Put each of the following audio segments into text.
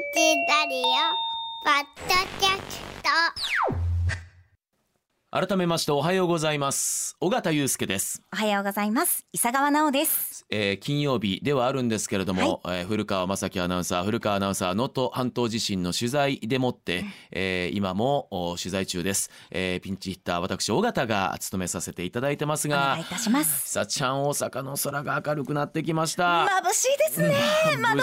チラリオポッドキャスト。改めましておはようございます尾形祐介です、おはようございます。伊佐川直です。えー金曜日ではあるんですけれども、えー古川正樹アナウンサー古川アナウンサー能登半島地震の取材でもって、えー今もお取材中です、えーピンチヒッター私尾形が務めさせていただいてますおが願いいたします。さあちゃん大阪の空が明るくなってきました眩しいですね。窓から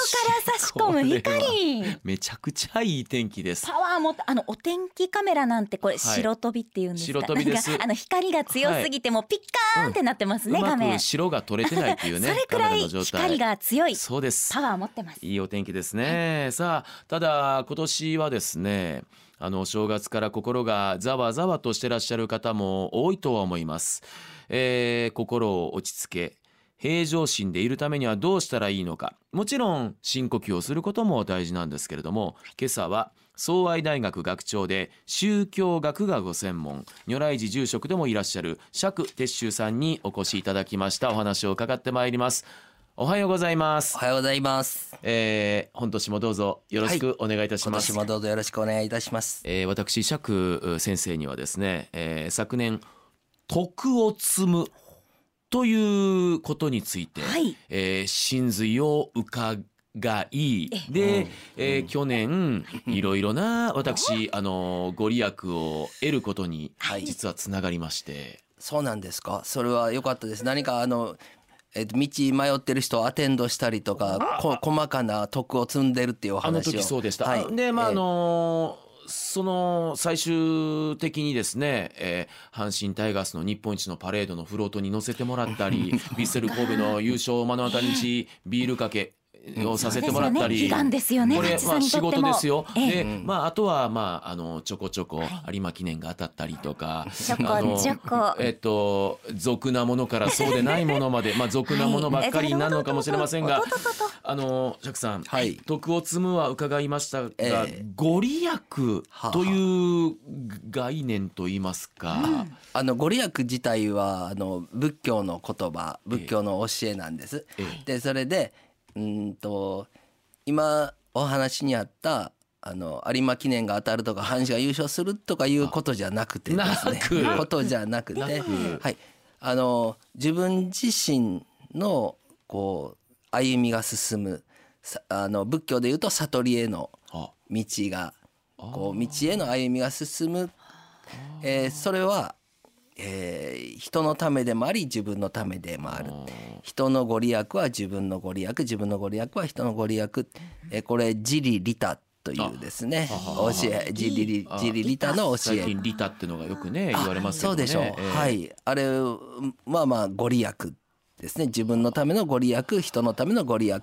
差し込む光。めちゃくちゃいい天気ですパワーもあのお天気カメラなんてこれ白飛びって言うんですか？白飛びですあの光が強すぎてもうピッカーンってなってますね、画面。く白が取れてないっていうね それくらい光が強いそうですパワー持ってます。いいお天気ですね。さあ、ただ今年はですね、あの正月から心がざわざわとしてらっしゃる方も多いとは思います。えー心を落ち着け、平常心でいるためにはどうしたらいいのか。もちろん深呼吸をすることも大事なんですけれども、今朝は総愛大学学長で宗教学がご専門如来寺住職でもいらっしゃる釈鉄舟さんにお越しいただきましたお話を伺ってまいりますおはようございますおはようございます。えー、本年もどうぞよろしくお願いいたし今ます。年もどうぞよろしくお願いいたします。えー、私釈先生にはですね、えー、昨年徳を積むということについて、はいえー、真髄を伺いで、えー去年いろいろな私あのご利益を得ることにはい。実はつながりまして、そうなんですか？それは良かったです。何かあの。えっと道迷ってる人をアテンドしたりとかこ細かな徳を積んでるっていうおあの話を時そうでした。はい、でまああえ。ーのその最終的にですね、えー阪神タイガースの日本一のパレードのフロートに乗せてもらったり ヴィッセル神戸の優勝を目の当たりにしビールかけをさせてもらったり、ね悲願ですよね。これまあ仕事ですよ。えで、まああとはまああのちょこちょこ有馬記念が当たったりとか、ちょこあのちょこ。えっと俗なものからそうでないものまで、まあ俗なものばっかりになるのかもしれませんが、あの釈さん、はい。徳を積むは伺いましたが、ええ。ご利益はという概念といいますか、あ。のご利益自体はあの仏教の言葉仏教の教えなんです。え。でそれでうーんと今お話にあったあの有馬記念が当たるとか阪神が優勝するとかいうことじゃなくてですね。ことじゃなくて。はい。あの自分自身のこう歩みが進むさあの仏教でいうと悟りへのあ道がこう道への歩みが進む、えーそれは、えー人のためでもあり自分のためでもある。人のご利益は自分のご利益自分のご利益は人のご利益、えーこれ自利利他というですね。教え自利利自利利他の教最え近利他ってのがよくね言われますけどね。そうでしょう、ええ。はい。あれまあまあご利益ですね。自分のためのご利益人のためのご利益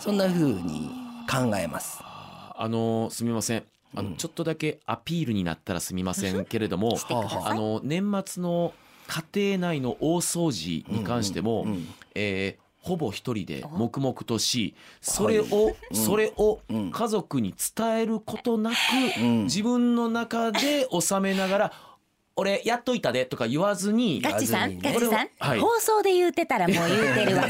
そんな風に考えます。あのすみません。あの、ちょっとだけアピールになったらすみませんけれども、あの年末の家庭内の大掃除に関しても、えーほぼ一人で黙々としそれを、それを家族に伝えることなく、自分の中で収めながら「俺やっといたで」とか言わずにガチさん、ガチさん、はい。放送で言うてたらもう言うてるわ。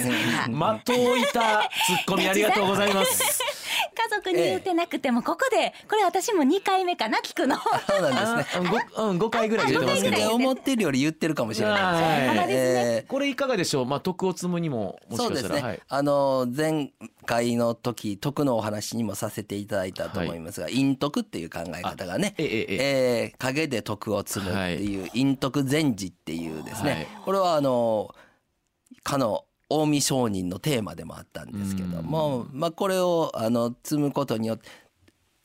的を置いたツッコミありがとうございます。家族に言うてなくてもここでこれ私も2回目かな聞くの。そうなんですね。あ うん、5, 回ぐらい言ってますけど。五回ぐらい思ってるより言ってるかもしれないですね。はい。えーこれいかがでしょう、まあ、徳を積むにももしそうですね、かしたら、はい、あの前回の時徳のお話にもさせていただいたと思いますが、陰徳っていう考え方がねええええ。えー影で徳を積むっていう陰徳禅師っていうですね、はい。これはあのかの近江商人のテーマでもあったんですけども、まあ、これをあの積むことによって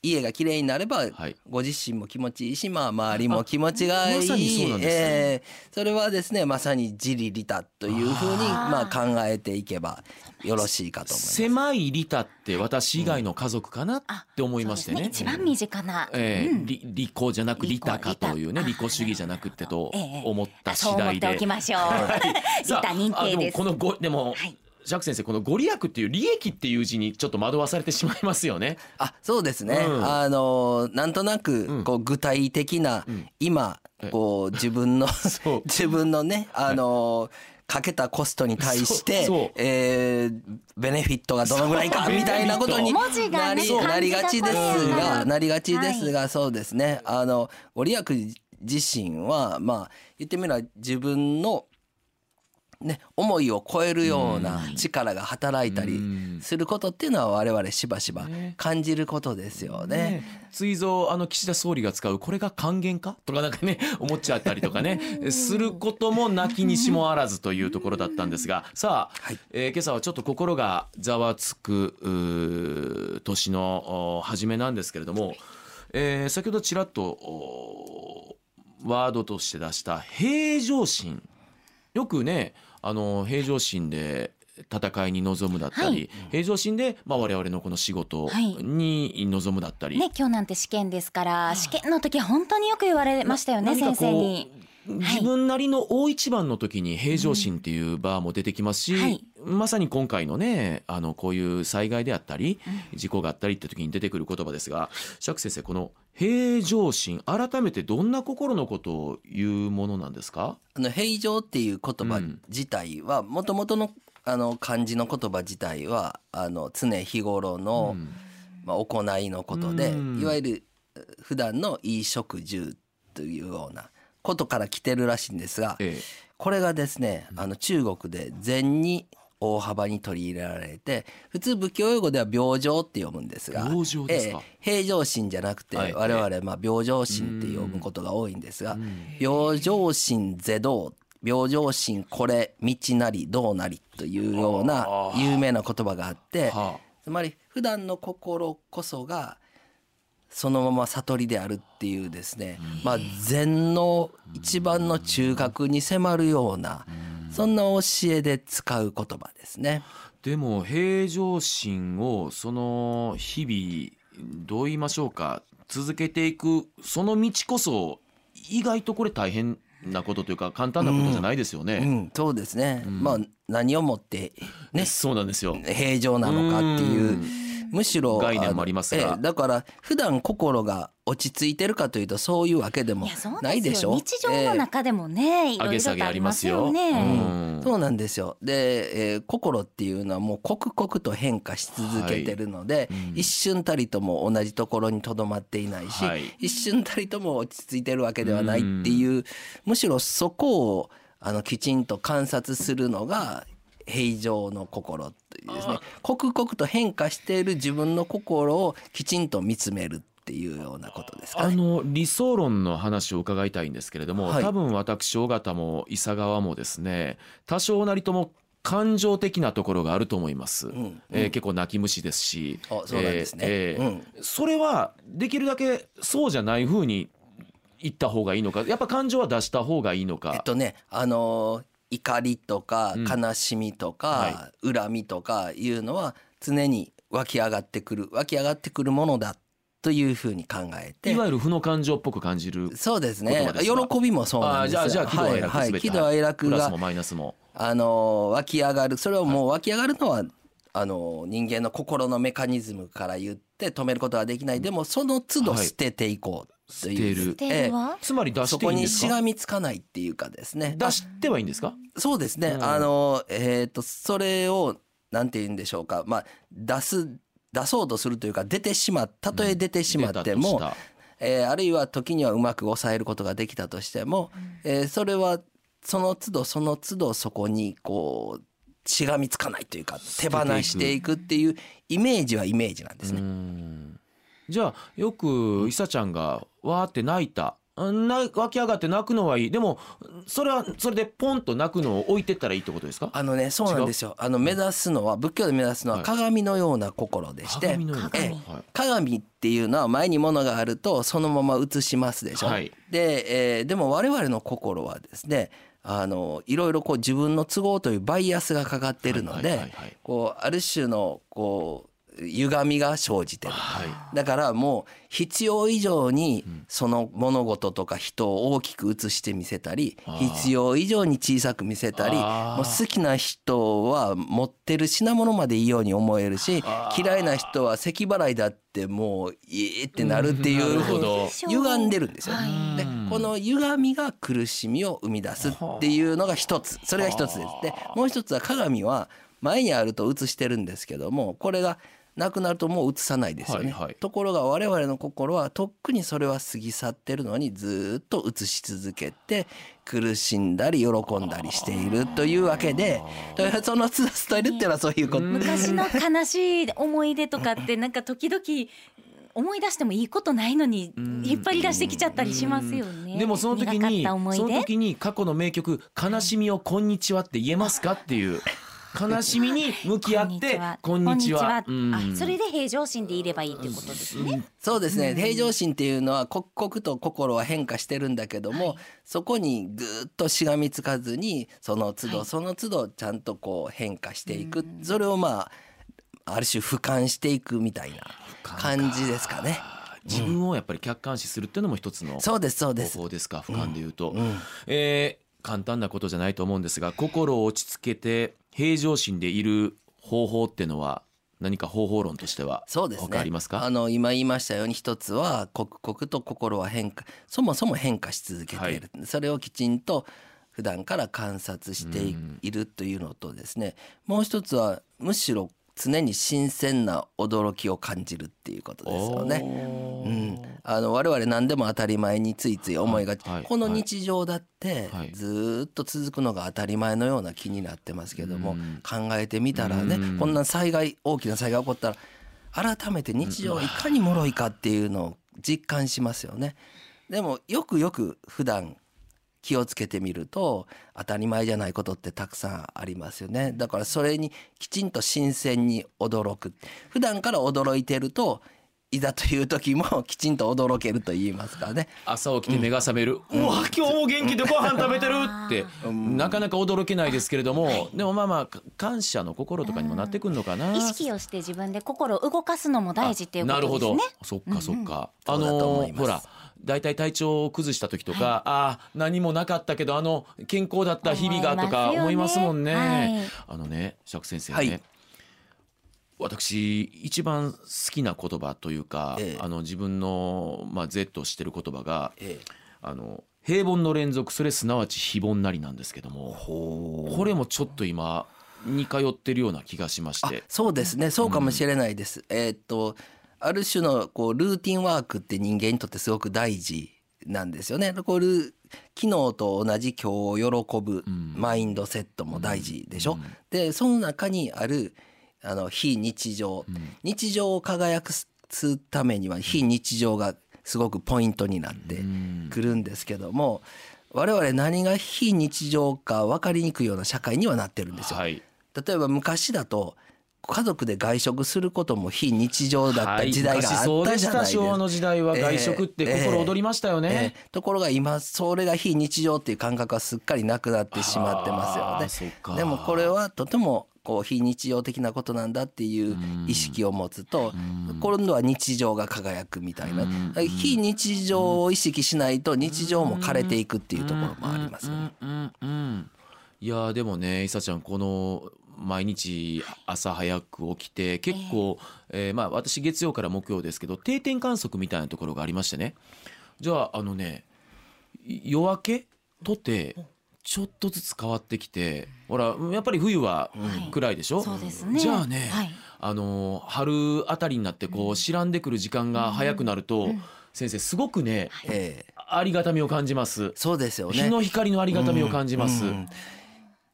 家が綺麗になれば、はいご自身も気持ちいいし、まあ、周りも気持ちがいいまそねえーそれはですねまさに自利利他というふうにまあ考えていけばよろしいかと思います。狭い利他って私以外の家族かなって思いましてね。そうです一番身近な。ええうん利利己じゃなく利他かというね利己主義じゃなくてとええ思ったそう思って次第で。おきましょう。利 さあ他認あでも定です。このごでも、はい釈先生このご利益っていう利益っていう字にちょっと惑わされてしまいますよね。あそうですね、うん。あのなんとなうん。くこう具体的な、今こう自分の 自分のねあのかけたコストに対してえーベネフィットがどのぐらいかみたいなことになりなりがちですがなりがちですが、そうですね。あのご利益自身はまあ言ってみれば自分のね、思いを超えるような力が働いたりうん。することっていうのは我々しばしばね。感じることですよね。ね、追蔵あの岸田総理が使うこれが還元か？とかなんかね 思っちゃったりとかね。することもなきにしもあらずというところだったんですが。さあ、はい。えー今朝はちょっと心がざわつく年のお初めなんですけれども、えー先ほどちらっとおワードとして出した平常心。よくねあの平常心で戦いに臨むだったり、はい。平常心で、まあ、我々のこの仕事はい。に臨むだったり、ね今日なんて試験ですから試験の時は本当によく言われましたよね先生に。自分なりの大一番の時に平常心っていうバーも出てきますし、はい。まさに今回のねあのこういう災害であったり事故があったりって時に出てくる言葉ですが釈先生この平常心。改めてどんな心のことを言うものなんですか？あの平常っていう言葉うん。自体はもともとのあの漢字の言葉自体はあの常日頃の、うん。まあ、行いのことで、うん。いわゆるえ普段の衣食住というようなことから来てるらしいんですがえ。これがですねあの中国で禅に大幅に取り入れられて普通仏教用語では病状って読むんですが病状ですか？ええ平常心じゃなくてはい我々まあ病状心って読むことが多いんですがん。病状心是道病状心これ道なり道なりというような有名な言葉があってはつまり普段の心こそがそのまま悟りであるっていうですね、まあ禅の一番の中核に迫るようなそんな教えで使う言葉ですね。でも平常心をその日々どう言いましょうか続けていくその道こそ意外とこれ大変なことというか簡単なことじゃないですようね。ん、そうですね。まあ何をもってねそうなんですよ。平常なのかっていううんむしろ概念もありますが。のええだから普段心が落ち着いてるかというとそういうわけでもないでしょですよ。日常の中でもね、いろいろと上げ下げありますよ。ね。うん。そうなんですよ。で、えー心っていうのはもう刻々と変化し続けてるので、うん。一瞬たりとも同じところにとどまっていないし、はい。一瞬たりとも落ち着いてるわけではないっていう、むしろそこをあのきちんと観察するのが平常の心というですね刻々と変化している自分の心をきちんと見つめるっていうようなことですかね。あの理想論の話を伺いたいんですけれども、はい。多分私尾形も伊佐川もですね多少なりとも感情的なところがあると思います、んえー結構泣き虫ですし。あそうですね。えーえー。うんそれはできるだけそうじゃない風に言った方がいいのかやっぱ感情は出した方がいいのか、えっとねあのー怒りとかうん。悲しみとかは、恨みとかいうのは常に湧き上がってくる湧き上がってくるものだというふうに考えて。いわゆる負の感情っぽく感じるそうですね。喜びもそうなんですじゃあじゃあ喜怒哀楽はい喜怒哀楽がプラスもマイナスも。あのー湧き上がるそれはもう湧き上がるのはあのー人間の心のメカニズムから言って止めることはできない。でもその都度はい。捨てていこう、捨てる。では、つまり出していそこにいんですか？しがみつかないっていうかですね。出してはいいんですか？そうですね、うん。あのえっ、とそれをなんて言うんでしょうか。まあ出す出そうとするというか出てしまったとえ出てしまっても、出たとした。えーあるいは時にはうまく抑えることができたとしても、えーそれはその都度その都度そこにこうしがみつかないというか手放していくっていうイメージはイメージなんですうね。んじゃあよくいさちゃんがわーって泣いた。うんな湧き上がって泣くのはいい。でもそれはそれでポンと泣くのを置いてったらいいってことですか？あのねそうなんですよ。あの目指すのは仏教で目指すのははい。鏡のような心でして、鏡え鏡っていうのは前に物があるとそのまま映しますでしょ？はい。で、えーでも我々の心はですねあのいろいろこう自分の都合というバイアスがかかってるので、こうある種のこう歪みが生じてる。はい。だからもう必要以上にその物事とか人を大きく映して見せたり必要以上に小さく見せたりもう好きな人は持ってる品物までいいように思えるし嫌いな人は咳払いだってもういいってなるっていう歪んでるんですよ。はい。でこの歪みが苦しみを生み出すっていうのが一つ。それが一つです。でもう一つは鏡は前にあると映してるんですけどもこれがなくなるともう映さないですよね。はいはいところが我々の心はとっくにそれは過ぎ去ってるのにずっと映し続けて苦しんだり喜んだりしているというわけでそのスタイルっていうのはそういうこと。昔の悲しい思い出とかってなんか時々思い出してもいいことないのに引っ張り出してきちゃったりしますよね。でもその時にその時に過去の名曲「悲しみをこんにちは」って言えますかっていう悲しみに向き合って「こんにちは」こんにちは。うん。あそれで平常心でいればいいっていうことですね。そうですね。平常心っていうのは刻々と心は変化してるんだけども、そこにぐーっとしがみつかずにその都度その都度ちゃんとこう変化していく、それをまあある種俯瞰していくみたいな感じですかね。自分をやっぱり客観視するっていうのも一つのそうですそうです。方。法ですか？俯瞰で言うと、うん。えー簡単なことじゃないと思うんですが心を落ち着けて平常心でいる方法っていうのは何か方法論としてはそうですね。他ありますか？あの今言いましたように一つは刻々と心は変化そもそも変化し続けている、それをきちんと普段から観察してい,、うんるというのとですね。もう一つはむしろ常に新鮮な驚きを感じるっていうことですよね。うん、あの我々何でも当たり前についつい思いがち、はいはい。この日常だってはい。ずーっと続くのが当たり前のような気になってますけども、うん。考えてみたらね、うん。こんな災害大きな災害起こったら改めて日常がいかに脆いかっていうのを実感しますよね。でもよくよく普段気をつけてみると当たり前じゃないことってたくさんありますよね。だからそれにきちんと新鮮に驚く。普段から驚いてるといざという時も きちんと驚けると言いますかね。朝起きて目が覚める、うわ今日も元気でご飯食べてるって。なかなか驚けないですけれどもでもまあまあか感謝の心とかにもなってくるのかな。意識をして自分で心を動かすのも大事っていうことですね。なるほど。そっかそっか、うだと思います。のほら大体体調を崩した時とか、ああ何もなかったけどあの健康だった日々がとか思いますもんね。はい。あのね釈先生ね、はい。私一番好きな言葉というか、ええ。あの自分のまあ Z してる言葉がええ。あの平凡の連続それすなわち非凡なりなんですけどもこれもちょっと今似通ってるような気がしましあて。そうですね。そうかもしれないです、えーっとある種のこうルーティンワークって人間にとってすごく大事なんですよね。こうル昨日と同じ今日を喜ぶん。マインドセットも大事でしょ、うん。でその中にあるあの非日常、ん。日常を輝くすためには非日常がすごくポイントになってうん。くるんですけども我々何が非日常か分かりにくいような社会にはなってるんですよ。はい。例えば昔だと家族で外食することも非日常だった時代があったじゃないですか。昭和の時代は外食って心躍りましたよね、ええ。ところが今それが非日常っていう感覚はすっかりなくなってしまってますよね。でもこれはとてもこう非日常的なことなんだっていう意識を持つと今度は日常が輝くみたいな。うん。非日常を意識しないと日常も枯れていくっていうところもありますよね。いやーでもねいさちゃんこの毎日朝早く起きて結構、えーまあ私月曜から木曜ですけど定点観測みたいなところがありましてね。じゃああのねい夜明けとてちょっとずつ変わってきてほらやっぱり冬は暗いでしょ、そうですね。じゃあね、はい。あの春あたりになってこう知らんでくる時間が早くなると、先生すごくね、ええありがたみを感じます。そうですよね。日の光のありがたみを感じます。うん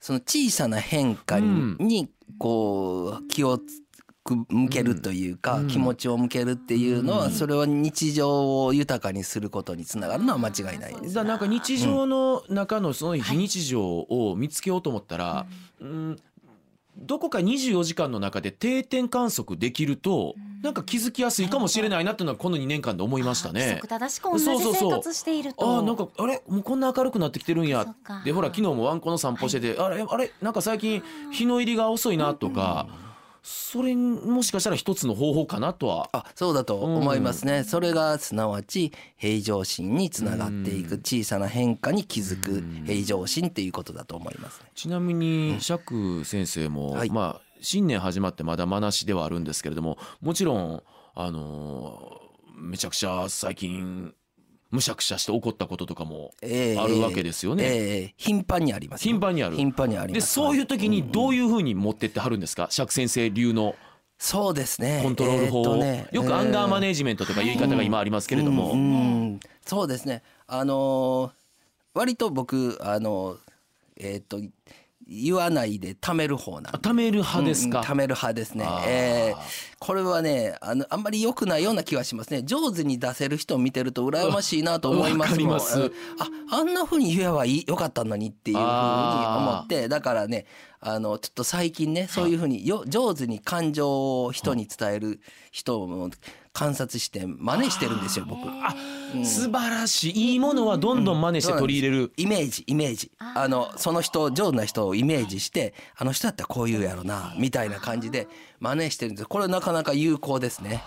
その小さな変化に,、うん。こう気をく向けるというか、うん。気持ちを向けるっていうのは、それは日常を豊かにすることにつながるのは間違いないです。だなんか日常の中のその非日常を見つけようと思ったら、うんどこか24時間の中で定点観測できると、なんか気づきやすいかもしれないなっていうのはこの2年間で思いました規ね則。正しく同じそうそうそう。生活していると。あーなんかあれ？もうこんな明るくなってきてるんや。でほら昨日もワンコの散歩してて、あれ？あれ？なんか最近日の入りが遅いなとか、それもしかしたら一つの方法かなとは。あそうだと思いますね、それがすなわち平常心につながっていく小さな変化に気づく平常心っていうことだと思いますね。ちなみに釈先生も、はい。まあ新年始まってまだまなしではあるんですけれどももちろんあのーめちゃくちゃ最近むしゃくしゃして怒ったこととかもええあるわけですよね。ええ頻繁にあります。よ頻繁にある。頻繁にありでます。そういう時にどういうふうに持ってってはるんですか？釈先生流のそうですね。コントロール法。を、ねよくアンガーマネーージメントとか言い方が今ありますけれども、うん。うん。そうですね。あのー割と僕あのーえっ、と言わないで貯める方な貯める派ですか、うんうん貯める派ですね。えーこれはねあのあんまり良くないような気がしますね。上手に出せる人を見てると羨ましいなと思いますもん。ああんな風に言えばいいよかったのにっていう風に思って。だからねあのちょっと最近ねそういう風によ上手に感情を人に伝える人を観察して真似してるんですよ僕。素晴らしいいいものはどんどん真似して取り入れる、イメージイメージ。あのその人上手な人をイメージしてあの人だったらこう言うやろなみたいな感じで真似してるんです。これなかなか有効ですね。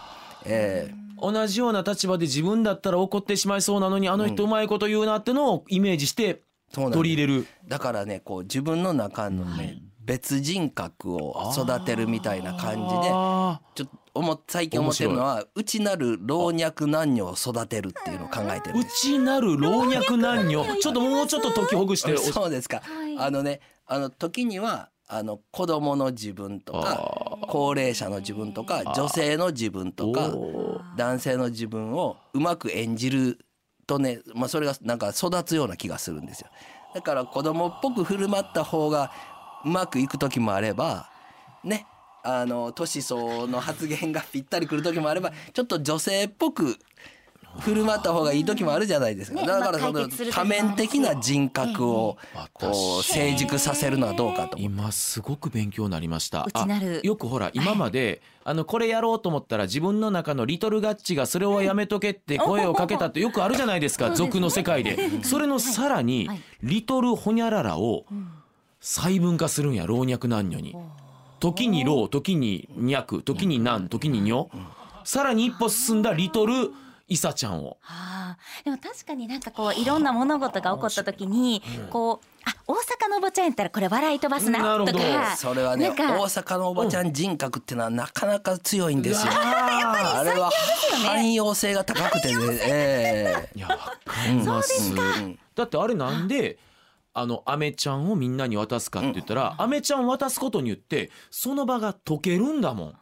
え同じような立場で自分だったら怒ってしまいそうなのにあの人うまいこと言うなってのをイメージして取り入れる。ーだからねこう自分の中のね、別人格を育てるみたいな感じであちょっと思っ最近思ってるのは内なる老若男女を育てるっていうのを考えてるんです。内なる老若男女。ちょっともうちょっと解きほぐしてお そうですか。あのね、あの時にはあの子供の自分とか高齢者の自分とか女性の自分とかお男性の自分をうまく演じるとね、まあそれがなんか育つような気がするんですよ。だから子供っぽく振る舞った方がうまくいく時もあれば、ね。あの年相の発言がぴったりくる時もあればちょっと女性っぽく振る舞った方がいい時もあるじゃないですか。ねだからその多面的な人格をこう成熟させるのはどうかと。今すごく勉強になりました。よくほら今まで、あのこれやろうと思ったら自分の中のリトルガッチがそれをやめとけって声をかけたって よくあるじゃないですか俗の世界で。それのさらにはい。リトルホニャララを細分化するんや老若男女に。時に老時に若時に男時に女。さらに一歩進んだリトルイサちゃんを。あー。でも確かになんかこういろんな物事が起こった時にこうあ大阪のおばちゃんやったらこれ笑い飛ばすななるほど。とか。それはね大阪のおばちゃん人格っていうのはなかなか強いんですよ。うわあれは汎用性が高くてね。えいやわかります。うん。だってあれなんであのアメちゃんをみんなに渡すかって言ったら、アメちゃんを渡すことによってその場が溶けるんだもん。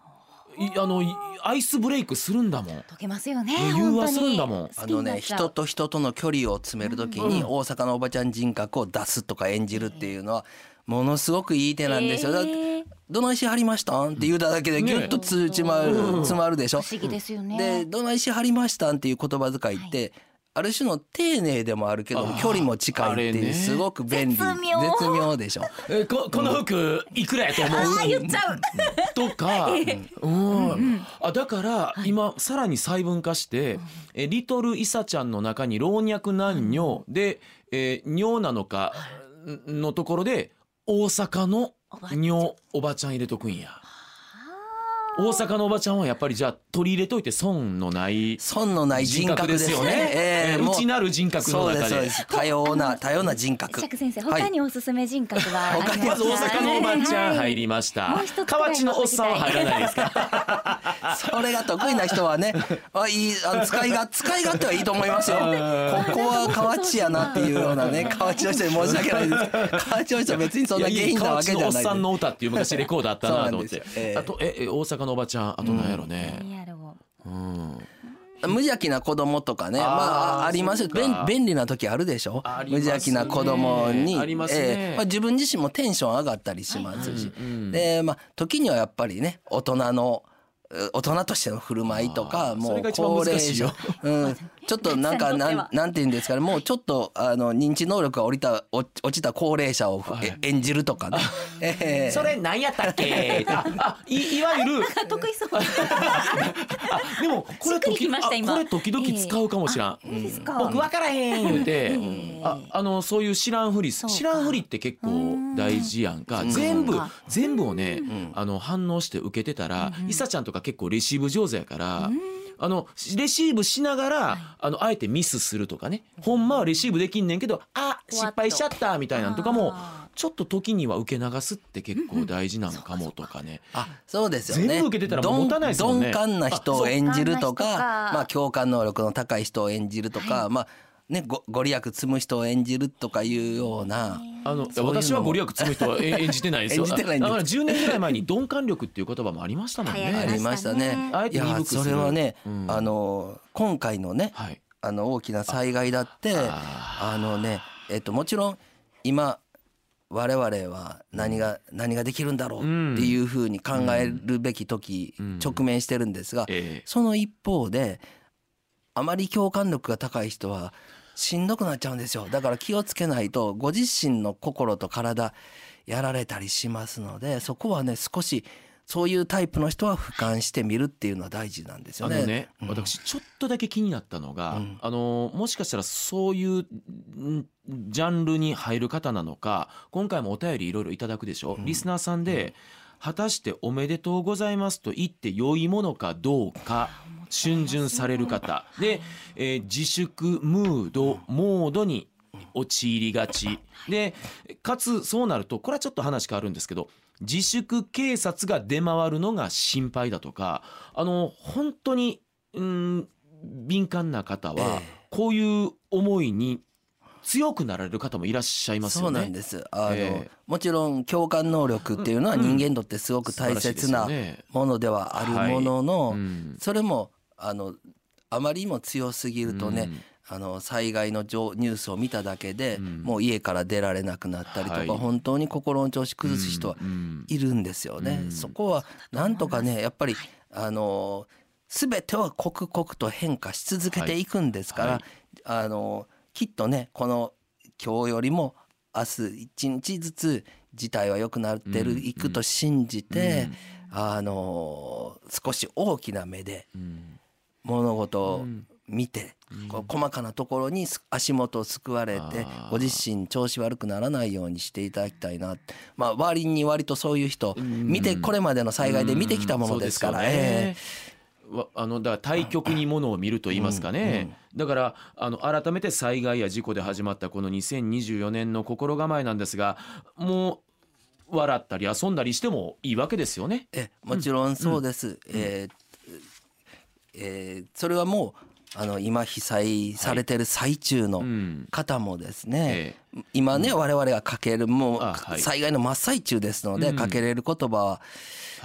いあのいアイスブレイクするんだもん。解けますよねね融和するんだもん。あのね人と人との距離を詰めるときに大阪のおばちゃん人格を出すとか演じるっていうのはものすごくいい手なんですよ。だってどないしはりましたんって言うただけでギュッと通じまる詰まるでしょ。不思議ですよね。でどないしはりましたんっていう言葉遣いって、ある種の丁寧でもあるけど距離も近いっていうすごく便利絶妙。絶妙でしょ。えここの服いくらやと思う？あ言っちゃう。とか、うん。あだから今さらに細分化して、えリトルイサちゃんの中に老若男女で、えー女なのかのところで大阪の女おばちゃん入れとくんや。大阪のおばちゃんはやっぱりじゃあ取り入れといて損のない損のない人格ですよね。えー内なる人格のそうで中で。多様な 多様な人格。釈先生はい。他におすすめ人格はありますか、まず大阪のおばちゃん入りりました、河内のおっさんは入らないですか？それが得意な人はね、あいいあの使いが使い勝手はいいと思いますよ。ここは河内やなっていうようなね 河内の人に申し訳ないです。河内の人は別にそんな原因なわけじゃない河内のおっさんの歌っていう昔レコードあったなと思って。あとええ大阪のおばちゃんあと何やろね、ううん。無邪気な子供とかね、まああありますよ。便便利な時あるでしょ。無邪気な子供に、ありますね。ええ。まあ自分自身もテンション上がったりしますし、でまあ時にはやっぱりね大人のう大人としての振る舞いとかもう高齢者、うん、ちょっとなんかなんなんて言うんですかね。もうちょっとあの認知能力が降りた落落ちた高齢者をはい。え演じるとかね。ええ。それ何やったっけ？ああいいわゆる。得意そう。あでもこれ時ました今。あこれ時々使うかもしらん、いいですか？僕分からへん言うて、ああのそういう知らんふり知らんふりって結構大事やんか。うん全部全部をね、ん。あの反応して受けてたら、いさちゃんとか結構レシーブ上手やから。あのレシーブしながら、あのあえてミスするとかね。ほんまはレシーブできんねんけどあ失敗しちゃったみたいなんとかもあちょっと時には受け流すって結構大事なのかもとかね。あそうですよね。全部受けてたらもう持たないですもんね。鈍感な人を演じるとかまあ共感能力の高い人を演じるとか、まあねごご利益積む人を演じるとかいうようなあのそういうのも。私はご利益積む人はえ演じてないですよ。演じてないんです。だから10年ぐらい前に 鈍感力っていう言葉もありましたもんね。ありましたね。あえいやて鈍くする。それはね、うん。あの今回のねはい。あの大きな災害だってああのねえっともちろん今我々は何が何ができるんだろうっていうふうに考えるべき時、うん。直面してるんですが、ええ。その一方であまり共感力が高い人はしんどくなっちゃうんですよ。だから気をつけないとご自身の心と体やられたりしますのでそこはね少しそういうタイプの人は俯瞰してみるっていうのは大事なんですよね。あのね、うん。私ちょっとだけ気になったのが、うん。あのもしかしたらそういうんジャンルに入る方なのか今回もお便りいろいろいただくでしょ、うん。リスナーさんで、果たしておめでとうございますと言って良いものかどうか逡巡される方。で、えー自粛ムードモードに陥りがち。でかつそうなるとこれはちょっと話変わるんですけど自粛警察が出回るのが心配だとかあの本当にうん敏感な方はえこういう思いに強くなられる方もいらっしゃいますそうよね。なんです。あの、ええ。もちろん共感能力っていうのは人間にとってすごく大切なものではあるものの、うん。それもあのあまりにも強すぎるとね、うん。あの災害の情ニュースを見ただけで、うん。もう家から出られなくなったりとか、はい。本当に心の調子崩す人はうん。いるんですよね。うん。そこはなんとかねやっぱりあの全ては刻々と変化し続けていくんですから、はい。あのきっとねこの今日よりも明日一日ずつ事態は良くなってる、うん。いくと信じて、あの少し大きな目でうん物事をうん。見て、こう細かなところにす足元をすくわれてご自身調子悪くならないようにしていただきたいなまあ割に割とそういう人うん。見てこれまでの災害で見てきたものですから、えねわあのだから対極にものを見ると言いますかね、だからあの改めて災害や事故で始まったこの2024年の心構えなんですがもう笑ったり遊んだりしてもいいわけですよね。ええもちろんそうです、えーえーそれはもうあの今被災されてる最中のうん方もですね、え今ね我々がかけるもう災害の真っ最中ですのでうん。かけれる言葉は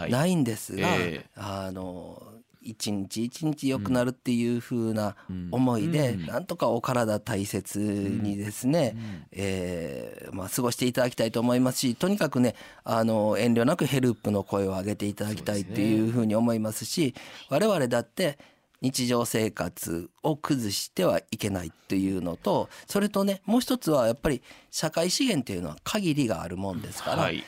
ないんですが、ええ。あの一日一日良くなるっていう風なうん。思いで、うん。なんとかお体大切にですね、えーまあ、過ごしていただきたいと思いますしとにかくねあの遠慮なくヘルプの声を上げていただきたいっていう風に思いますし我々だって日常生活を崩してはいけないっていうのとそれとねもう一つはやっぱり社会資源っていうのは限りがあるもんですから、はい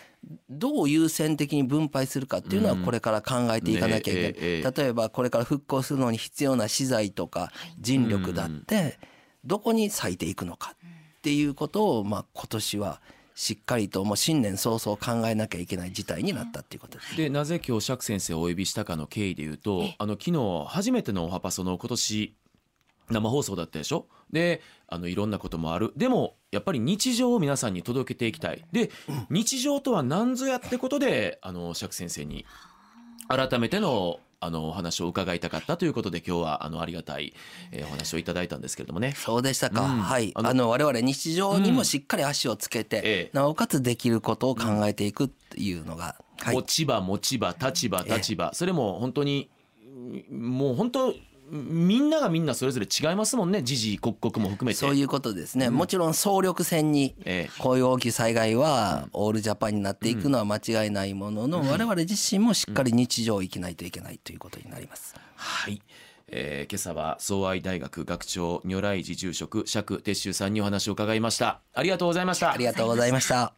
どう優先的に分配するかっていうのはこれから考えていかなきゃいけない、ねえええ例えばこれから復興するのに必要な資材とか人力だってどこに割いていくのかっていうことをまあ今年はしっかりともう新年早々考えなきゃいけない事態になったっていうことです。でなぜ今日釈先生をお呼びしたかの経緯で言うとあの昨日初めてのおはパソの今年生放送だったでしょ？であのいろんなこともある。でもやっぱり日常を皆さんに届けていきたい。で日常とは何ぞやってことであの釈先生に改めてのあのお話を伺いたかったということで今日はあのありがたい、えーお話をいただいたんですけれどもね。そうでしたか、うん。はい。あの我々日常にもしっかり足をつけて、ええ。なおかつできることを考えていくっていうのが、はい。持ち場持ち場立場立場、それも本当にもう本当みんながみんなそれぞれ違いますもんね。時事刻々も含めて。そういうことですね、もちろん総力戦にえこういう大きい災害はオールジャパンになっていくのは間違いないものの、我々自身もしっかり日常を生きないといけないということになります。はい、えー今朝は総愛大学学長如来寺住職釈徹宗さんにお話を伺いました。ありがとうございました。ありがとうございました。